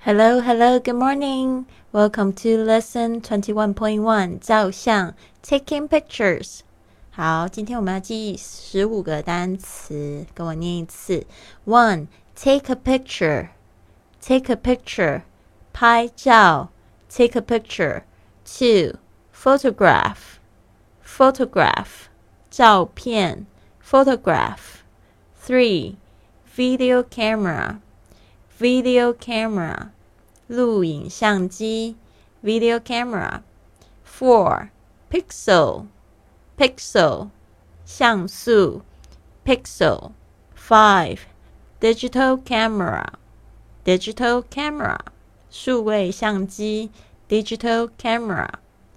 Hello, hello, good morning. Welcome to lesson twenty one point one 照相 taking pictures. 好，今天我们要记十五个单词，跟我念一次。One, take a picture. Take a picture. 拍照 take a picture. Two, photograph. Photograph. 照片 photograph. Three, video camera. Video camera. 录影相机 video camera. Four, pixel. Pixel. 像素 pixel. Five, digital camera. Digital camera. 数位相机 digital camera.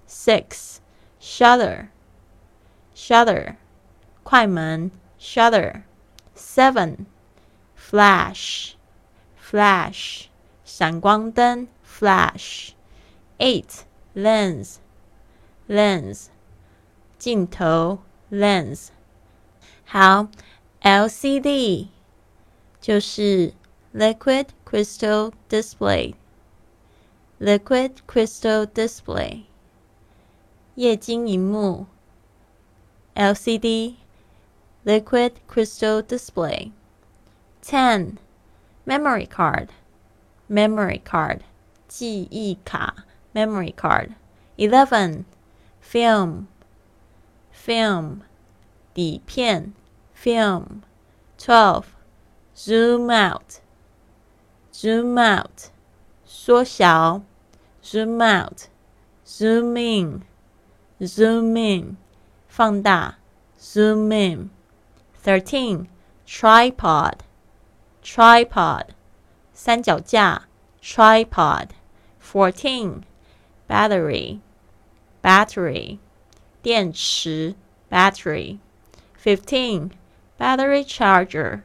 Six, shutter. Shutter. 快门 shutter. Seven, flash. Flash. 闪光灯 flash. Eight, lens. Lens. 镜头 lens. 好，LCD 就是 liquid crystal display. Liquid crystal display. 液晶荧幕 LCD liquid crystal display. Ten, memory card. Memory card 记忆卡 memory card. Eleven, film. Film 底片 film. Twelve, zoom out. Zoom out 缩小 zoom out. Zoom in. Zoom in 放大 zoom in. Thirteen, tripod. Tripod 三脚架 tripod. Fourteen, battery. Battery 电池 battery. Fifteen, battery charger.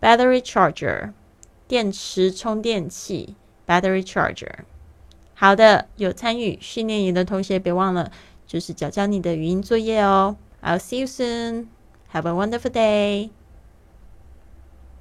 Battery charger 电池充电器 battery charger. 好的，有参与训练营的同学别忘了，就是教教你的语音作业哦。I'll see you soon. Have a wonderful day.